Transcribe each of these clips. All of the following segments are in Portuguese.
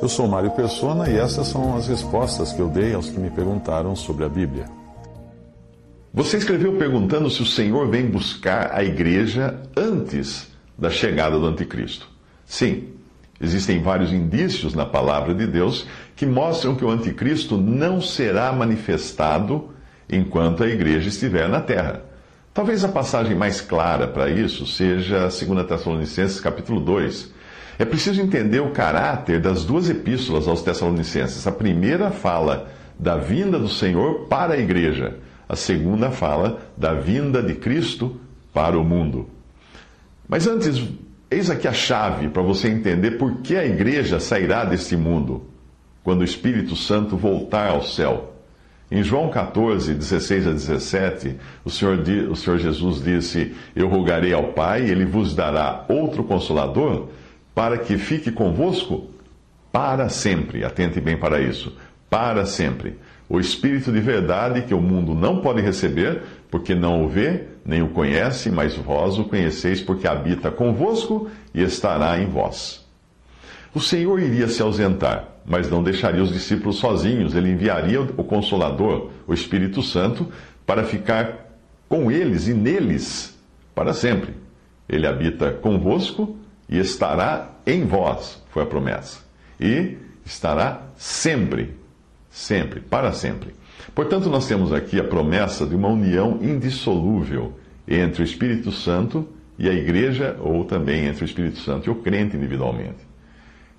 Eu sou Mário Persona e essas são as respostas que eu dei aos que me perguntaram sobre a Bíblia. Você escreveu perguntando se o Senhor vem buscar a igreja antes da chegada do Anticristo. Sim, existem vários indícios na palavra de Deus que mostram que o Anticristo não será manifestado enquanto a igreja estiver na terra. Talvez a passagem mais clara para isso seja 2 Tessalonicenses capítulo 2 é preciso entender o caráter das duas epístolas aos Tessalonicenses. A primeira fala da vinda do Senhor para a igreja, a segunda fala da vinda de Cristo para o mundo. Mas antes, eis aqui a chave para você entender por que a igreja sairá deste mundo quando o Espírito Santo voltar ao céu. Em João 14, 16 a 17, o Senhor, o Senhor Jesus disse: Eu rogarei ao Pai, ele vos dará outro consolador para que fique convosco para sempre. Atente bem para isso. Para sempre. O Espírito de verdade que o mundo não pode receber, porque não o vê, nem o conhece, mas vós o conheceis, porque habita convosco e estará em vós. O Senhor iria se ausentar, mas não deixaria os discípulos sozinhos. Ele enviaria o Consolador, o Espírito Santo, para ficar com eles e neles para sempre. Ele habita convosco e estará em vós, foi a promessa. E estará sempre, sempre, para sempre. Portanto, nós temos aqui a promessa de uma união indissolúvel entre o Espírito Santo e a igreja, ou também entre o Espírito Santo e o crente individualmente.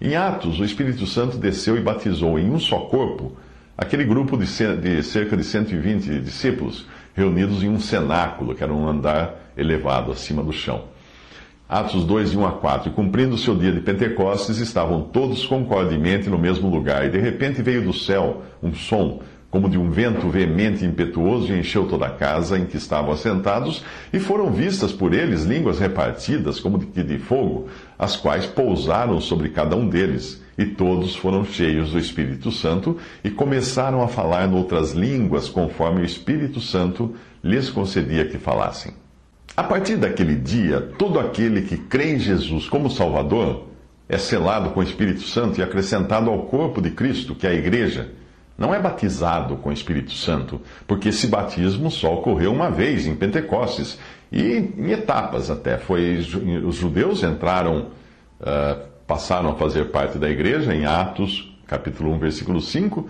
Em Atos, o Espírito Santo desceu e batizou em um só corpo aquele grupo de cerca de 120 discípulos reunidos em um cenáculo, que era um andar elevado acima do chão. Atos 2, de 1 a 4. E cumprindo seu dia de Pentecostes, estavam todos concordemente no mesmo lugar. E de repente veio do céu um som, como de um vento veemente e impetuoso, e encheu toda a casa em que estavam assentados. E foram vistas por eles línguas repartidas, como de, de fogo, as quais pousaram sobre cada um deles. E todos foram cheios do Espírito Santo e começaram a falar noutras línguas, conforme o Espírito Santo lhes concedia que falassem. A partir daquele dia, todo aquele que crê em Jesus como Salvador é selado com o Espírito Santo e acrescentado ao corpo de Cristo, que é a Igreja. Não é batizado com o Espírito Santo, porque esse batismo só ocorreu uma vez, em Pentecostes, e em etapas até. Foi, os judeus entraram, uh, passaram a fazer parte da igreja em Atos, capítulo 1, versículo 5,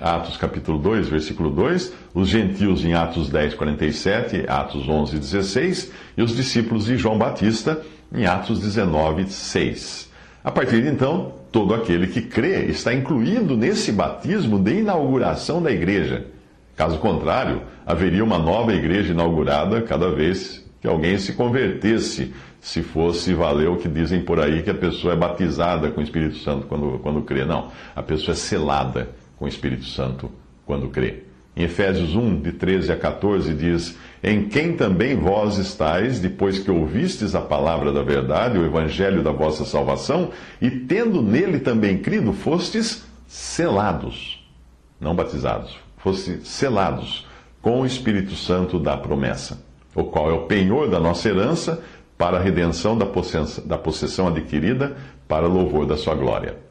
Atos capítulo 2, versículo 2, os gentios em Atos 10, 47, Atos 11, 16, e os discípulos de João Batista em Atos 19, 6. A partir de então, todo aquele que crê está incluído nesse batismo de inauguração da igreja. Caso contrário, haveria uma nova igreja inaugurada cada vez que alguém se convertesse, se fosse valer o que dizem por aí que a pessoa é batizada com o Espírito Santo quando, quando crê. Não, a pessoa é selada com o Espírito Santo quando crê. Em Efésios 1, de 13 a 14, diz: Em quem também vós estáis, depois que ouvistes a palavra da verdade, o evangelho da vossa salvação, e tendo nele também crido, fostes selados, não batizados, fostes selados com o Espírito Santo da promessa, o qual é o penhor da nossa herança para a redenção da possessão, da possessão adquirida para louvor da sua glória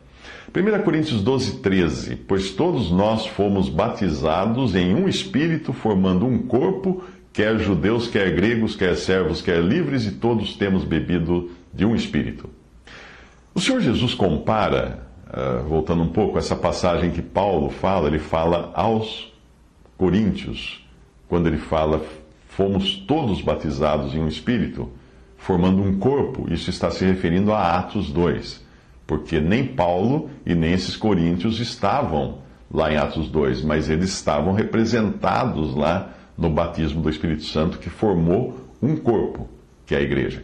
1 Coríntios 12, 13. Pois todos nós fomos batizados em um espírito, formando um corpo, quer judeus, quer gregos, quer servos, quer livres, e todos temos bebido de um espírito. O Senhor Jesus compara, uh, voltando um pouco, essa passagem que Paulo fala, ele fala aos Coríntios, quando ele fala, fomos todos batizados em um espírito, formando um corpo, isso está se referindo a Atos 2 porque nem Paulo e nem esses coríntios estavam lá em Atos 2, mas eles estavam representados lá no batismo do Espírito Santo que formou um corpo, que é a igreja.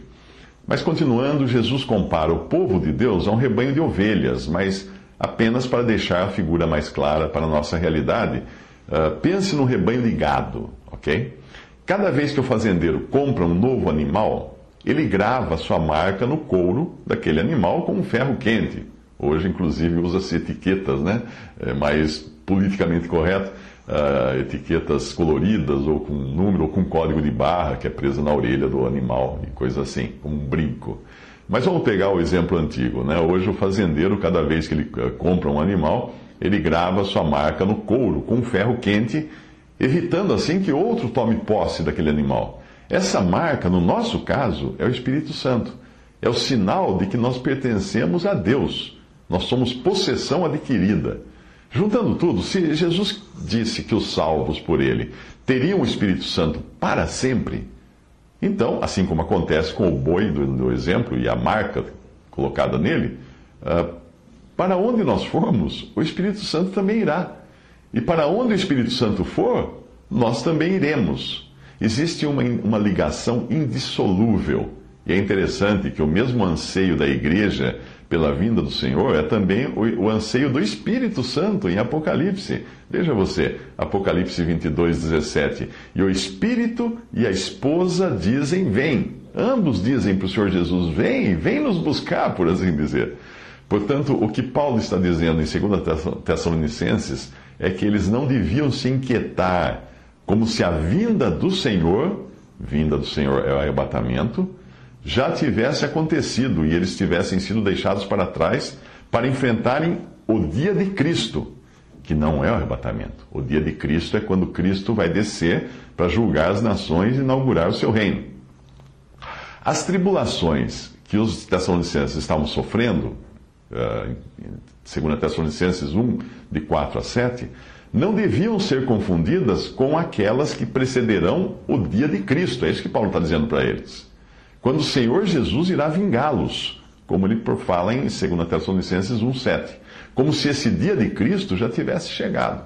Mas continuando, Jesus compara o povo de Deus a um rebanho de ovelhas, mas apenas para deixar a figura mais clara para a nossa realidade, uh, pense num rebanho de gado, ok? Cada vez que o fazendeiro compra um novo animal, ele grava sua marca no couro daquele animal com um ferro quente. Hoje, inclusive, usa-se etiquetas, né? É mais politicamente correto, uh, etiquetas coloridas, ou com número, ou com código de barra que é preso na orelha do animal, e coisa assim, como um brinco. Mas vamos pegar o exemplo antigo, né? Hoje o fazendeiro, cada vez que ele eh, compra um animal, ele grava sua marca no couro com ferro quente, evitando assim que outro tome posse daquele animal. Essa marca, no nosso caso, é o Espírito Santo. É o sinal de que nós pertencemos a Deus. Nós somos possessão adquirida. Juntando tudo, se Jesus disse que os salvos por ele teriam o Espírito Santo para sempre, então, assim como acontece com o boi do, do exemplo e a marca colocada nele, uh, para onde nós formos, o Espírito Santo também irá. E para onde o Espírito Santo for, nós também iremos. Existe uma, uma ligação indissolúvel. E é interessante que o mesmo anseio da igreja pela vinda do Senhor é também o, o, anseio do Espírito Santo em Apocalipse. Veja você, Apocalipse 22, 17. E o Espírito e a esposa dizem: Vem. Ambos dizem para o Senhor Jesus: Vem, vem nos buscar, por assim dizer. Portanto, o que Paulo está dizendo em 2 Tessalonicenses é que eles não deviam se inquietar, como se a vinda do Senhor, vinda do Senhor é o arrebatamento, já tivesse acontecido e eles tivessem sido deixados para trás para enfrentarem o dia de Cristo, que não é o arrebatamento. O dia de Cristo é quando Cristo vai descer para julgar as nações e inaugurar o seu reino. As tribulações que os Tessalonicenses estavam sofrendo, uh, segundo Tessalonicenses 1, de 4 a 7, não deviam ser confundidas com aquelas que precederão o dia de Cristo. É isso que Paulo está dizendo para eles. Quando o Senhor Jesus irá vingá-los, como ele fala em 2 Tessalonicenses 1,7. Como se esse dia de Cristo já tivesse chegado.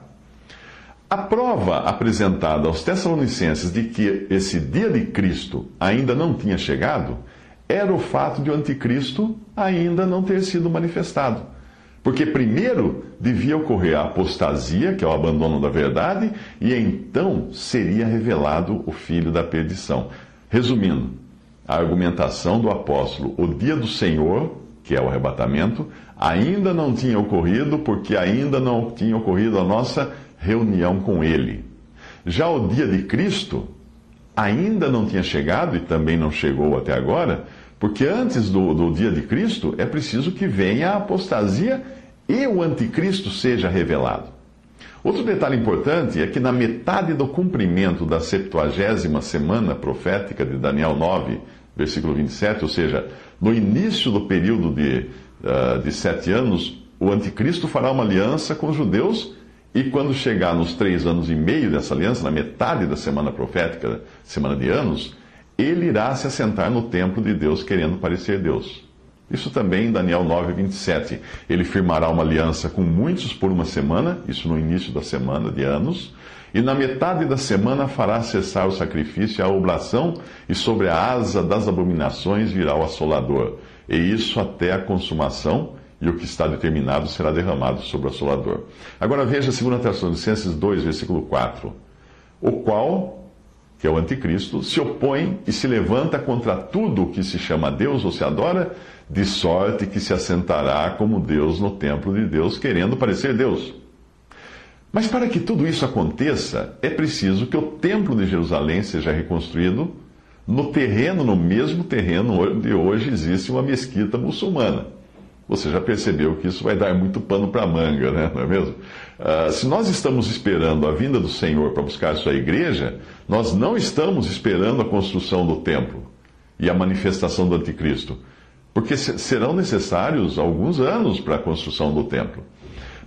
A prova apresentada aos Tessalonicenses de que esse dia de Cristo ainda não tinha chegado era o fato de o anticristo ainda não ter sido manifestado. Porque primeiro devia ocorrer a apostasia, que é o abandono da verdade, e então seria revelado o filho da perdição. Resumindo, a argumentação do apóstolo, o dia do Senhor, que é o arrebatamento, ainda não tinha ocorrido, porque ainda não tinha ocorrido a nossa reunião com ele. Já o dia de Cristo ainda não tinha chegado e também não chegou até agora, porque antes do, do dia de Cristo é preciso que venha a apostasia e o anticristo seja revelado. Outro detalhe importante é que na metade do cumprimento da septuagésima semana profética de Daniel 9, versículo 27, ou seja, no início do período de, uh, de sete anos, o anticristo fará uma aliança com os judeus e quando chegar nos três anos e meio dessa aliança, na metade da semana profética, semana de anos, ele irá se assentar no templo de Deus querendo parecer Deus. Isso também em Daniel 9, 27. Ele firmará uma aliança com muitos por uma semana, isso no início da semana de anos, e na metade da semana fará cessar o sacrifício e a oblação, e sobre a asa das abominações virá o assolador. E isso até a consumação, e o que está determinado será derramado sobre o assolador. Agora veja 2 Tessalonicenses 2, versículo 4. O qual que é o anticristo, se opõe e se levanta contra tudo o que se chama Deus ou se adora, de sorte que se assentará como Deus no templo de Deus, querendo parecer Deus. Mas para que tudo isso aconteça, é preciso que o templo de Jerusalém seja reconstruído no terreno, no mesmo terreno onde hoje existe uma mesquita muçulmana. Você já percebeu que isso vai dar muito pano para manga, né? não é mesmo? Uh, se nós estamos esperando a vinda do Senhor para buscar a sua igreja, nós não estamos esperando a construção do templo e a manifestação do anticristo, porque serão necessários alguns anos para a construção do templo.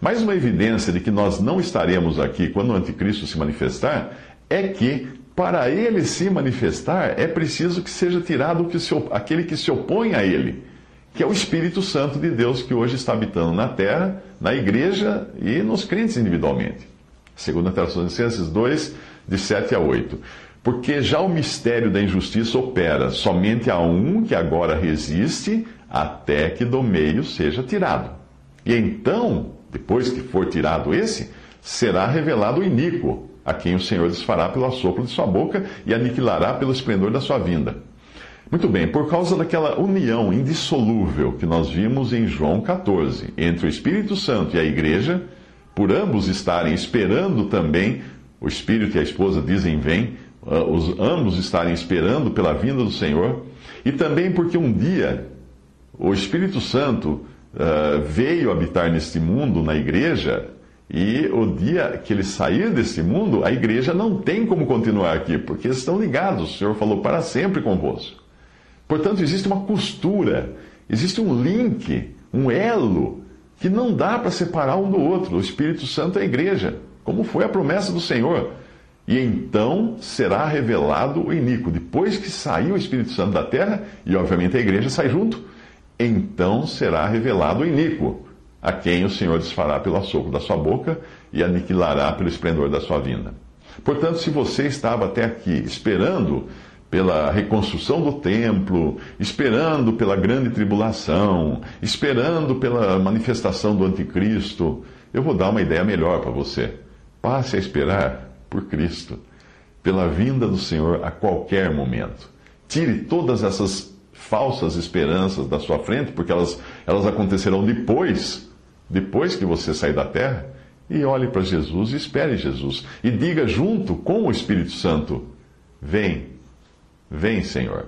Mais uma evidência de que nós não estaremos aqui quando o anticristo se manifestar é que, para ele se manifestar, é preciso que seja tirado aquele que se opõe a ele que é o Espírito Santo de Deus que hoje está habitando na terra, na igreja e nos crentes individualmente. Segundo Tessalonicenses 2, de 7 a 8. Porque já o mistério da injustiça opera somente a um que agora resiste, até que do meio seja tirado. E então, depois que for tirado esse, será revelado o iníquo, a quem o Senhor desfará pelo assopro de sua boca e aniquilará pelo esplendor da sua vinda muito bem, por causa daquela união indissolúvel que nós vimos em João 14, entre o Espírito Santo e a igreja, por ambos estarem esperando também, o Espírito e a esposa dizem vem, ah, os ambos estarem esperando pela vinda do Senhor, e também porque um dia O Espírito Santo uh, veio habitar neste mundo, na igreja, e o dia que ele sair deste mundo, a igreja não tem como continuar aqui, porque estão ligados. O Senhor falou para sempre convosco. Portanto, existe uma costura, existe um link, um elo, que não dá para separar um do outro. O Espírito Santo é a igreja, como foi a promessa do Senhor. E então será revelado o iníquo. Depois que saiu o Espírito Santo da terra, e obviamente a igreja sai junto, então será revelado o iníquo, a quem o Senhor desfará pelo açouco da sua boca e aniquilará pelo esplendor da sua vinda. Portanto, se você estava até aqui esperando pela reconstrução do templo, esperando pela grande tribulação, esperando pela manifestação do anticristo, eu vou dar uma ideia melhor para você. Passe a esperar por Cristo, pela vinda do Senhor a qualquer momento. Tire todas essas falsas esperanças da sua frente, porque elas, elas acontecerão depois, depois que você sair da terra, e olhe para Jesus e espere Jesus. E diga junto com o Espírito Santo: Vem, vem, Senhor.